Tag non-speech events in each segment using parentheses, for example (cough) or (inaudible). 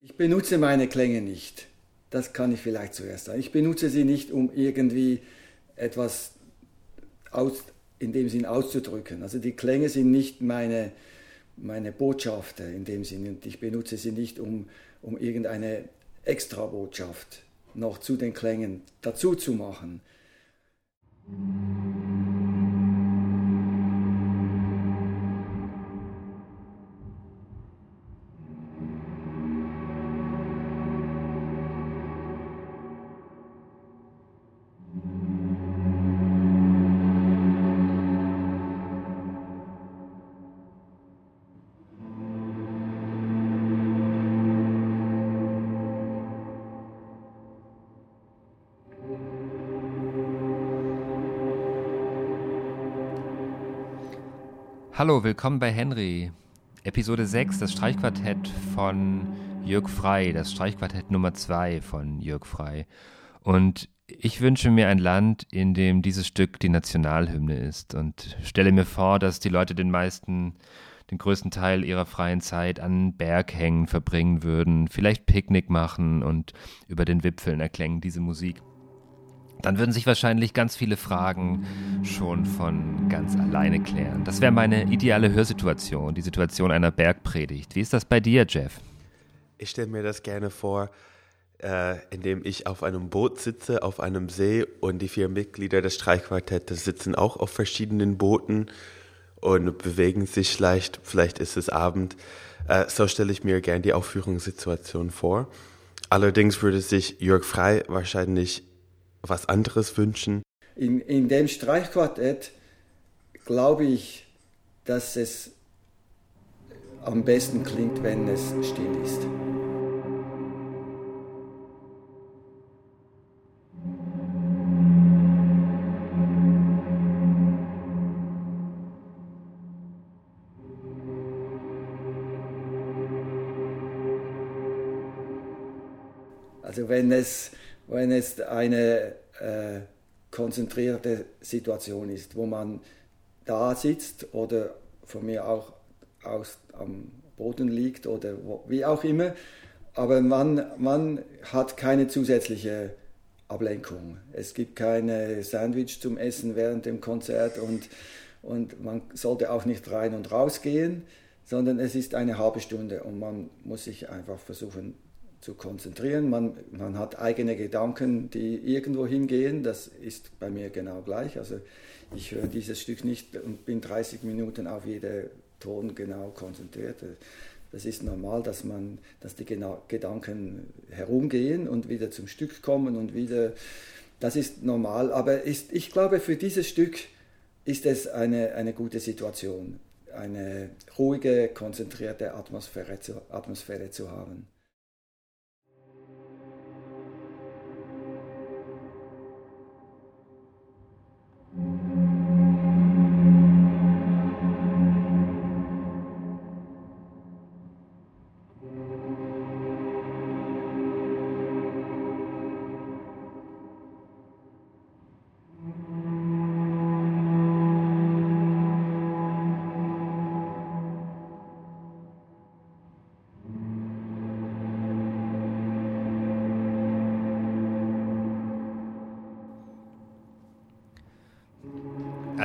Ich benutze meine Klänge nicht. Das kann ich vielleicht zuerst sagen. Ich benutze sie nicht, um irgendwie etwas aus, in dem Sinn auszudrücken. Also die Klänge sind nicht meine, meine Botschaften in dem Sinn und ich benutze sie nicht, um, um irgendeine Extrabotschaft noch zu den Klängen dazu zu machen. Hallo, willkommen bei Henry. Episode 6, das Streichquartett von Jörg Frei, das Streichquartett Nummer 2 von Jörg Frei. Und ich wünsche mir ein Land, in dem dieses Stück die Nationalhymne ist und stelle mir vor, dass die Leute den meisten, den größten Teil ihrer freien Zeit an Berghängen verbringen würden, vielleicht Picknick machen und über den Wipfeln erklängen diese Musik dann würden sich wahrscheinlich ganz viele Fragen schon von ganz alleine klären. Das wäre meine ideale Hörsituation, die Situation einer Bergpredigt. Wie ist das bei dir, Jeff? Ich stelle mir das gerne vor, äh, indem ich auf einem Boot sitze, auf einem See und die vier Mitglieder des Streichquartetts sitzen auch auf verschiedenen Booten und bewegen sich leicht. Vielleicht ist es Abend. Äh, so stelle ich mir gerne die Aufführungssituation vor. Allerdings würde sich Jörg Frei wahrscheinlich was anderes wünschen? In, in dem Streichquartett glaube ich, dass es am besten klingt, wenn es still ist. Also wenn es wenn es eine äh, konzentrierte Situation ist, wo man da sitzt oder von mir auch aus, am Boden liegt oder wo, wie auch immer, aber man, man hat keine zusätzliche Ablenkung. Es gibt keine Sandwich zum Essen während dem Konzert und, und man sollte auch nicht rein und raus gehen, sondern es ist eine halbe Stunde und man muss sich einfach versuchen zu konzentrieren. Man, man hat eigene Gedanken, die irgendwo hingehen. Das ist bei mir genau gleich. Also ich höre dieses Stück nicht und bin 30 Minuten auf jeden Ton genau konzentriert. Das ist normal, dass, man, dass die Gedanken herumgehen und wieder zum Stück kommen und wieder. Das ist normal, aber ist, ich glaube, für dieses Stück ist es eine, eine gute Situation, eine ruhige, konzentrierte Atmosphäre zu, Atmosphäre zu haben.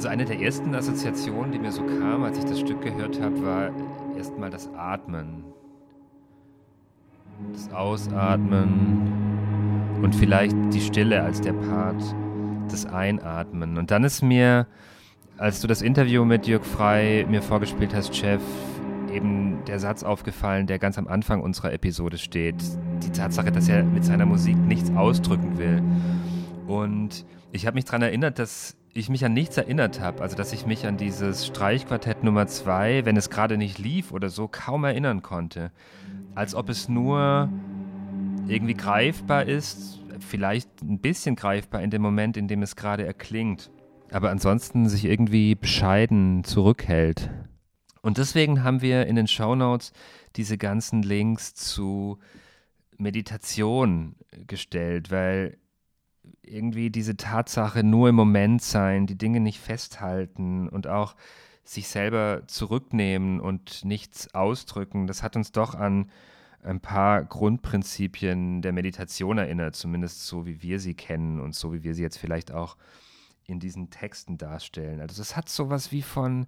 Also eine der ersten Assoziationen, die mir so kam, als ich das Stück gehört habe, war erstmal das Atmen. Das Ausatmen und vielleicht die Stille als der Part, das Einatmen. Und dann ist mir, als du das Interview mit Jörg Frei mir vorgespielt hast, Chef, eben der Satz aufgefallen, der ganz am Anfang unserer Episode steht. Die Tatsache, dass er mit seiner Musik nichts ausdrücken will. Und ich habe mich daran erinnert, dass ich mich an nichts erinnert habe, also dass ich mich an dieses Streichquartett Nummer 2, wenn es gerade nicht lief oder so, kaum erinnern konnte. Als ob es nur irgendwie greifbar ist, vielleicht ein bisschen greifbar in dem Moment, in dem es gerade erklingt, aber ansonsten sich irgendwie bescheiden zurückhält. Und deswegen haben wir in den Shownotes diese ganzen Links zu Meditation gestellt, weil irgendwie diese Tatsache nur im Moment sein, die Dinge nicht festhalten und auch sich selber zurücknehmen und nichts ausdrücken, das hat uns doch an ein paar Grundprinzipien der Meditation erinnert, zumindest so wie wir sie kennen und so wie wir sie jetzt vielleicht auch in diesen Texten darstellen. Also es hat sowas wie von,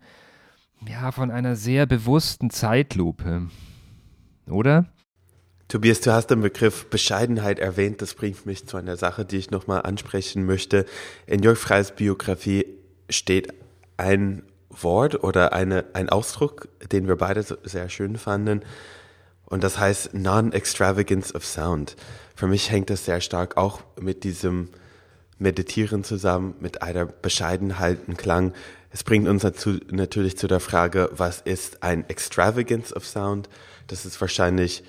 ja, von einer sehr bewussten Zeitlupe, oder? Tobias, du hast den Begriff Bescheidenheit erwähnt. Das bringt mich zu einer Sache, die ich nochmal ansprechen möchte. In Jörg Freys Biografie steht ein Wort oder eine, ein Ausdruck, den wir beide sehr schön fanden. Und das heißt Non-Extravagance of Sound. Für mich hängt das sehr stark auch mit diesem Meditieren zusammen, mit einer Bescheidenheit, ein Klang. Es bringt uns dazu, natürlich zu der Frage, was ist ein Extravagance of Sound? Das ist wahrscheinlich,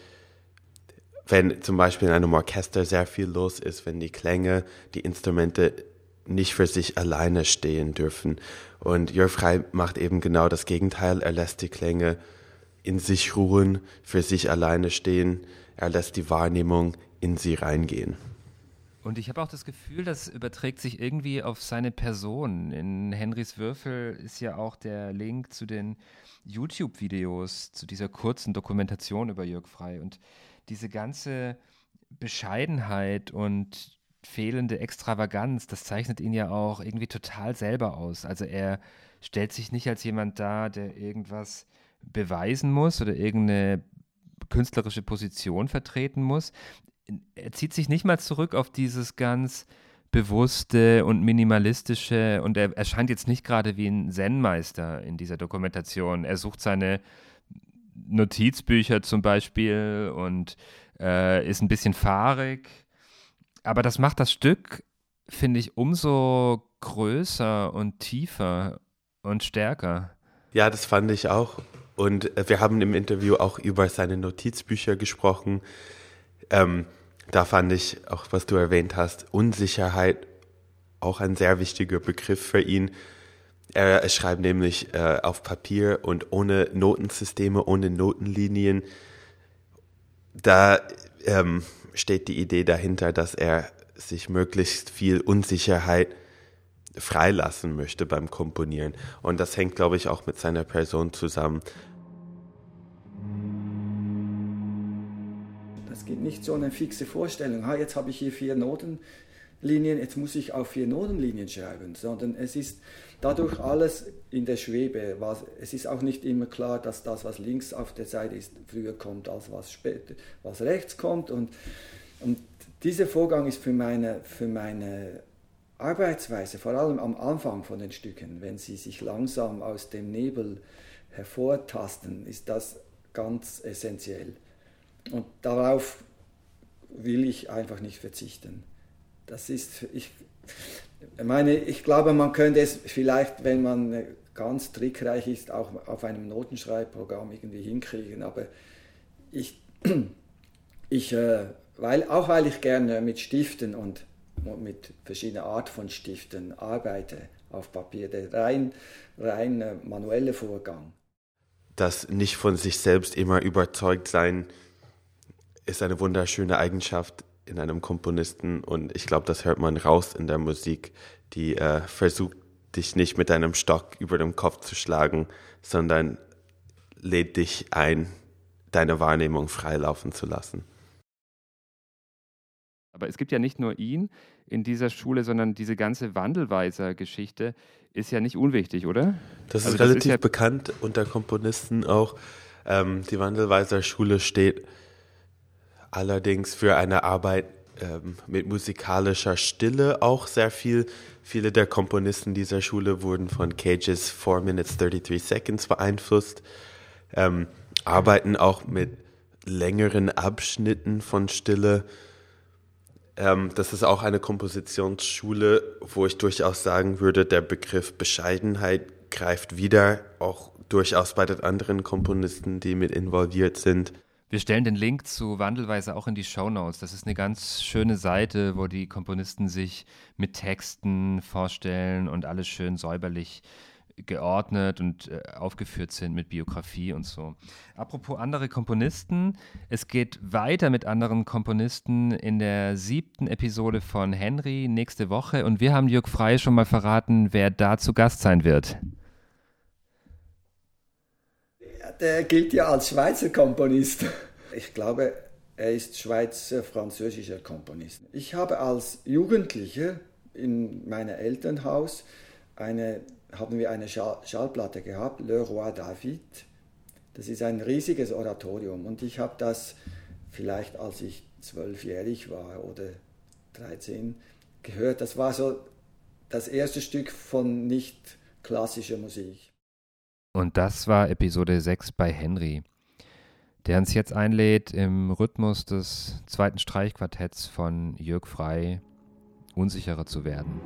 wenn zum Beispiel in einem Orchester sehr viel los ist, wenn die Klänge, die Instrumente nicht für sich alleine stehen dürfen. Und Jörg Frey macht eben genau das Gegenteil. Er lässt die Klänge in sich ruhen, für sich alleine stehen. Er lässt die Wahrnehmung in sie reingehen. Und ich habe auch das Gefühl, das überträgt sich irgendwie auf seine Person. In Henrys Würfel ist ja auch der Link zu den YouTube-Videos, zu dieser kurzen Dokumentation über Jörg Frey. Und diese ganze Bescheidenheit und fehlende Extravaganz, das zeichnet ihn ja auch irgendwie total selber aus. Also er stellt sich nicht als jemand dar, der irgendwas beweisen muss oder irgendeine künstlerische Position vertreten muss er zieht sich nicht mal zurück auf dieses ganz bewusste und minimalistische und er erscheint jetzt nicht gerade wie ein Zen-Meister in dieser Dokumentation. Er sucht seine Notizbücher zum Beispiel und äh, ist ein bisschen fahrig. Aber das macht das Stück, finde ich, umso größer und tiefer und stärker. Ja, das fand ich auch. Und äh, wir haben im Interview auch über seine Notizbücher gesprochen. Ähm, da fand ich, auch was du erwähnt hast, Unsicherheit auch ein sehr wichtiger Begriff für ihn. Er, schreibt nämlich äh, auf Papier und ohne Notensysteme, ohne Notenlinien. Da ähm, steht die Idee dahinter, dass er sich möglichst viel Unsicherheit freilassen möchte beim Komponieren. Und das hängt, glaube ich, auch mit seiner Person zusammen. Es gibt nicht so eine fixe Vorstellung, ha, jetzt habe ich hier vier Notenlinien, jetzt muss ich auf vier Notenlinien schreiben, sondern es ist dadurch alles in der Schwebe. Es ist auch nicht immer klar, dass das, was links auf der Seite ist, früher kommt, als was, später, was rechts kommt. Und, und dieser Vorgang ist für meine, für meine Arbeitsweise, vor allem am Anfang von den Stücken, wenn sie sich langsam aus dem Nebel hervortasten, ist das ganz essentiell. Und darauf will ich einfach nicht verzichten. Das ist, ich meine, ich glaube, man könnte es vielleicht, wenn man ganz trickreich ist, auch auf einem Notenschreibprogramm irgendwie hinkriegen. Aber ich, (clears throat) ich äh, weil, auch weil ich gerne mit Stiften und mit verschiedener Art von Stiften arbeite auf Papier, der rein, rein äh, manuelle Vorgang. Das nicht von sich selbst immer überzeugt sein, ist eine wunderschöne Eigenschaft in einem Komponisten und ich glaube, das hört man raus in der Musik, die äh, versucht, dich nicht mit einem Stock über dem Kopf zu schlagen, sondern lädt dich ein, deine Wahrnehmung freilaufen zu lassen. Aber es gibt ja nicht nur ihn in dieser Schule, sondern diese ganze Wandelweiser-Geschichte ist ja nicht unwichtig, oder? Das also ist relativ das ist ja bekannt unter Komponisten auch. Ähm, die Wandelweiser Schule steht allerdings für eine Arbeit ähm, mit musikalischer Stille auch sehr viel. Viele der Komponisten dieser Schule wurden von Cages 4 Minutes 33 Seconds beeinflusst, ähm, arbeiten auch mit längeren Abschnitten von Stille. Ähm, das ist auch eine Kompositionsschule, wo ich durchaus sagen würde, der Begriff Bescheidenheit greift wieder, auch durchaus bei den anderen Komponisten, die mit involviert sind. Wir stellen den Link zu Wandelweise auch in die Show Notes. Das ist eine ganz schöne Seite, wo die Komponisten sich mit Texten vorstellen und alles schön säuberlich geordnet und äh, aufgeführt sind mit Biografie und so. Apropos andere Komponisten, es geht weiter mit anderen Komponisten in der siebten Episode von Henry nächste Woche und wir haben Jörg Frey schon mal verraten, wer da zu Gast sein wird. Der gilt ja als Schweizer Komponist. (laughs) Ich glaube, er ist Schweizer-französischer Komponist. Ich habe als Jugendlicher in meinem Elternhaus eine, haben wir eine Schallplatte gehabt, Le Roi David. Das ist ein riesiges Oratorium und ich habe das vielleicht als ich zwölfjährig war oder 13 gehört. Das war so das erste Stück von nicht klassischer Musik. Und das war Episode 6 bei Henry, der uns jetzt einlädt, im Rhythmus des zweiten Streichquartetts von Jörg Frey unsicherer zu werden.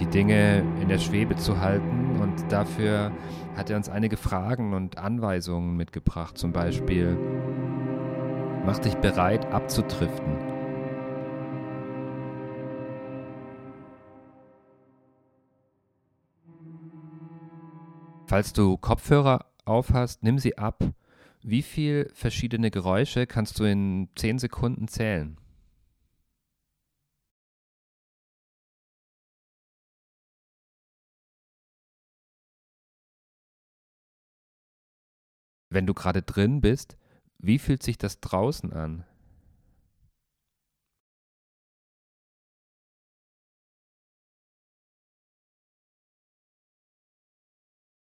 Die Dinge in der Schwebe zu halten und dafür hat er uns einige Fragen und Anweisungen mitgebracht, zum Beispiel, mach dich bereit abzutriften Falls du Kopfhörer aufhast, nimm sie ab. Wie viele verschiedene Geräusche kannst du in 10 Sekunden zählen? Wenn du gerade drin bist, wie fühlt sich das draußen an?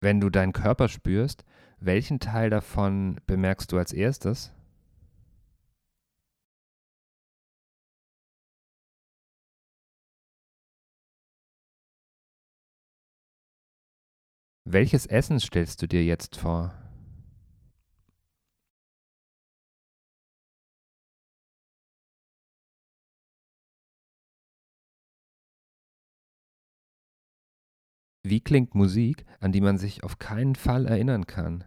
Wenn du deinen Körper spürst, welchen Teil davon bemerkst du als erstes? Welches Essen stellst du dir jetzt vor? Wie klingt Musik, an die man sich auf keinen Fall erinnern kann?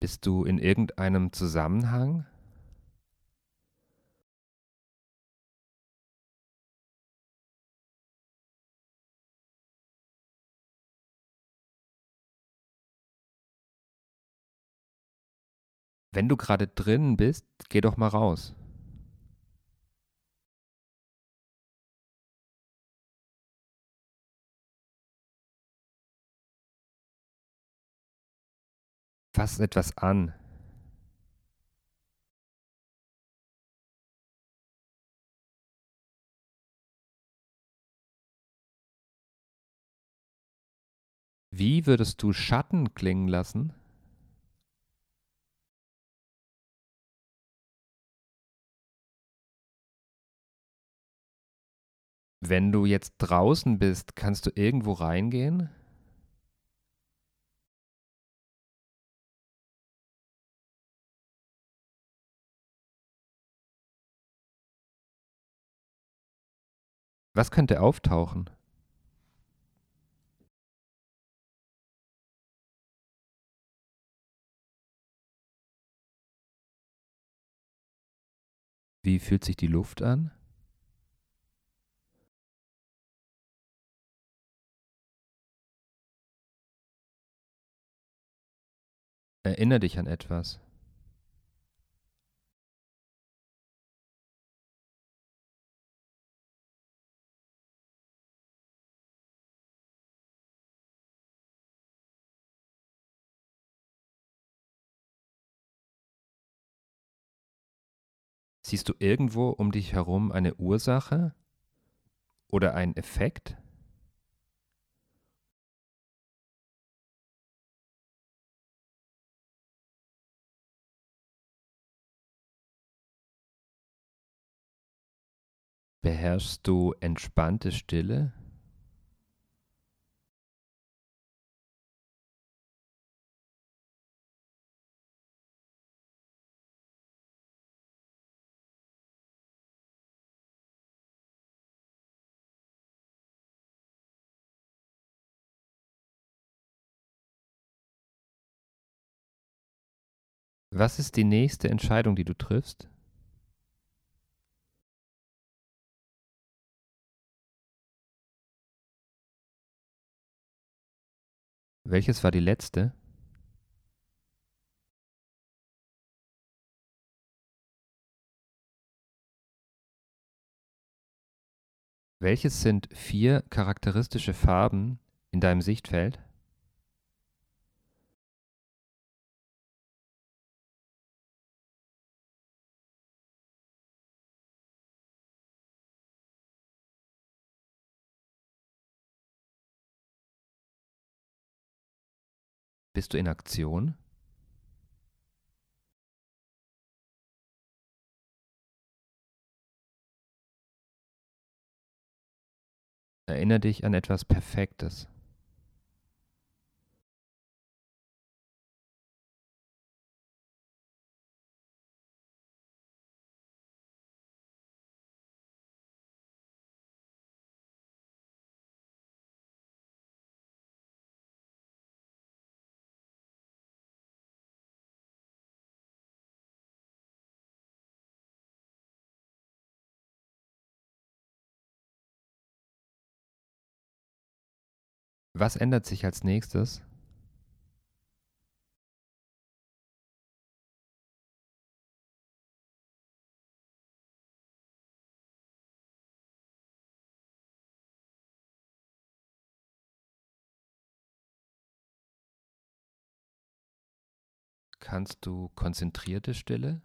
Bist du in irgendeinem Zusammenhang? Wenn du gerade drin bist, geh doch mal raus. Fass etwas an. Wie würdest du Schatten klingen lassen? Wenn du jetzt draußen bist, kannst du irgendwo reingehen? Was könnte auftauchen? Wie fühlt sich die Luft an? Erinnere dich an etwas. Siehst du irgendwo um dich herum eine Ursache oder einen Effekt? Beherrschst du entspannte Stille? Was ist die nächste Entscheidung, die du triffst? Welches war die letzte? Welches sind vier charakteristische Farben in deinem Sichtfeld? Bist du in Aktion? Erinnere dich an etwas Perfektes. Was ändert sich als nächstes? Kannst du konzentrierte Stille?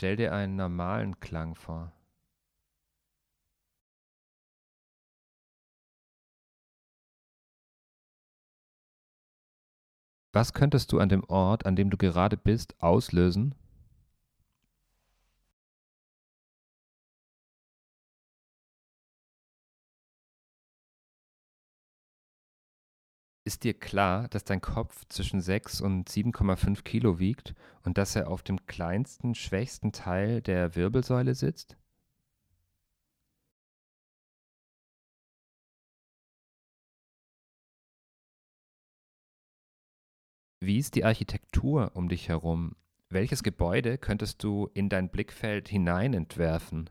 Stell dir einen normalen Klang vor. Was könntest du an dem Ort, an dem du gerade bist, auslösen? Ist dir klar, dass dein Kopf zwischen 6 und 7,5 Kilo wiegt und dass er auf dem kleinsten, schwächsten Teil der Wirbelsäule sitzt? Wie ist die Architektur um dich herum? Welches Gebäude könntest du in dein Blickfeld hinein entwerfen?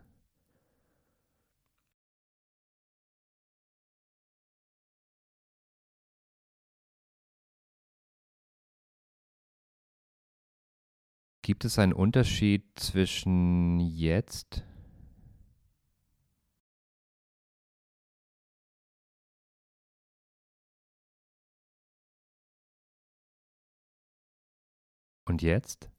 Gibt es einen Unterschied zwischen jetzt und jetzt?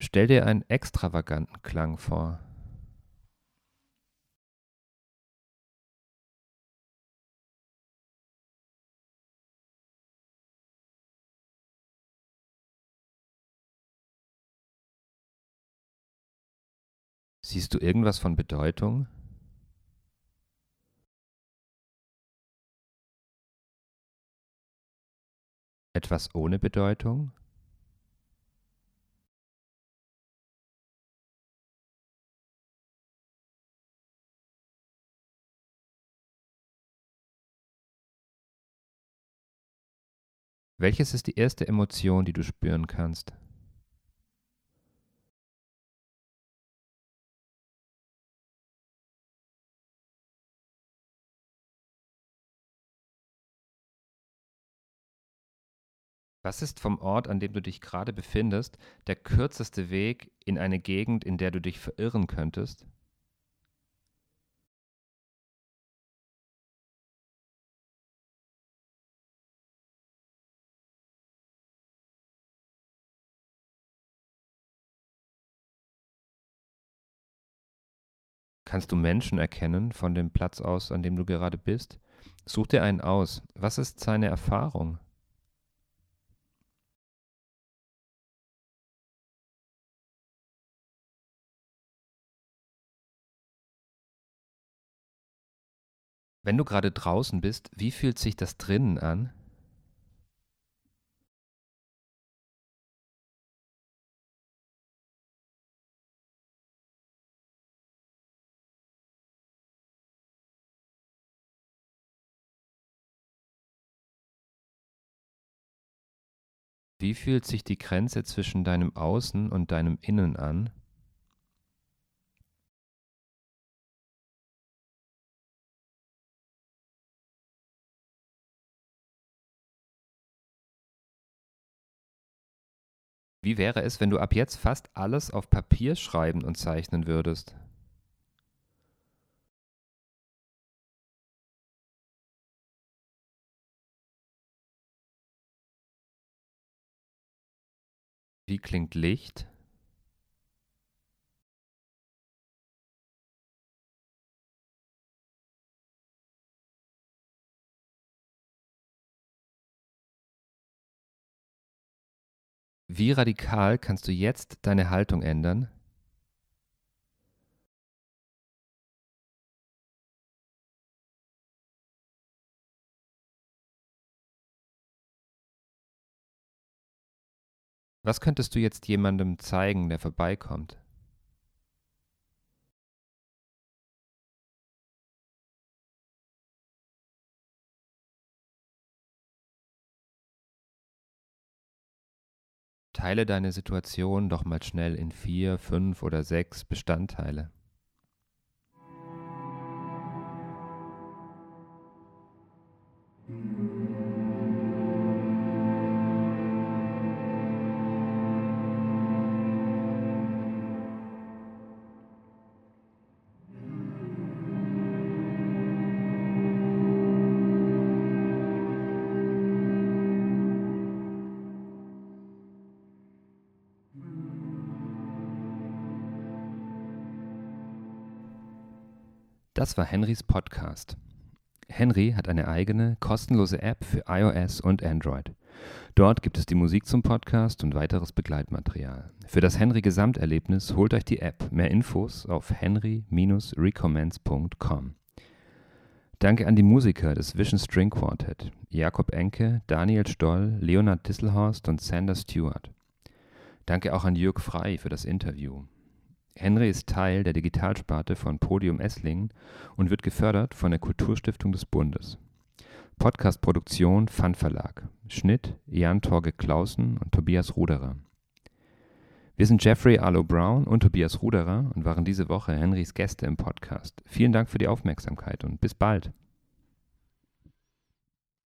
Stell dir einen extravaganten Klang vor. Siehst du irgendwas von Bedeutung? Etwas ohne Bedeutung? Welches ist die erste Emotion, die du spüren kannst? Was ist vom Ort, an dem du dich gerade befindest, der kürzeste Weg in eine Gegend, in der du dich verirren könntest? Kannst du Menschen erkennen von dem Platz aus, an dem du gerade bist? Such dir einen aus. Was ist seine Erfahrung? Wenn du gerade draußen bist, wie fühlt sich das drinnen an? Wie fühlt sich die Grenze zwischen deinem Außen und deinem Innen an? Wie wäre es, wenn du ab jetzt fast alles auf Papier schreiben und zeichnen würdest? Wie klingt Licht? Wie radikal kannst du jetzt deine Haltung ändern? Was könntest du jetzt jemandem zeigen, der vorbeikommt? Teile deine Situation doch mal schnell in vier, fünf oder sechs Bestandteile. Das war Henrys Podcast. Henry hat eine eigene, kostenlose App für iOS und Android. Dort gibt es die Musik zum Podcast und weiteres Begleitmaterial. Für das Henry Gesamterlebnis holt euch die App. Mehr Infos auf henry-recommends.com. Danke an die Musiker des Vision String Quartet, Jakob Enke, Daniel Stoll, Leonard Disselhorst und Sander Stewart. Danke auch an Jörg Frei für das Interview. Henry ist Teil der Digitalsparte von Podium Esslingen und wird gefördert von der Kulturstiftung des Bundes. Podcastproduktion Fun Verlag. Schnitt Jan Torge Clausen und Tobias Ruderer. Wir sind Jeffrey Arlo Brown und Tobias Ruderer und waren diese Woche Henrys Gäste im Podcast. Vielen Dank für die Aufmerksamkeit und bis bald.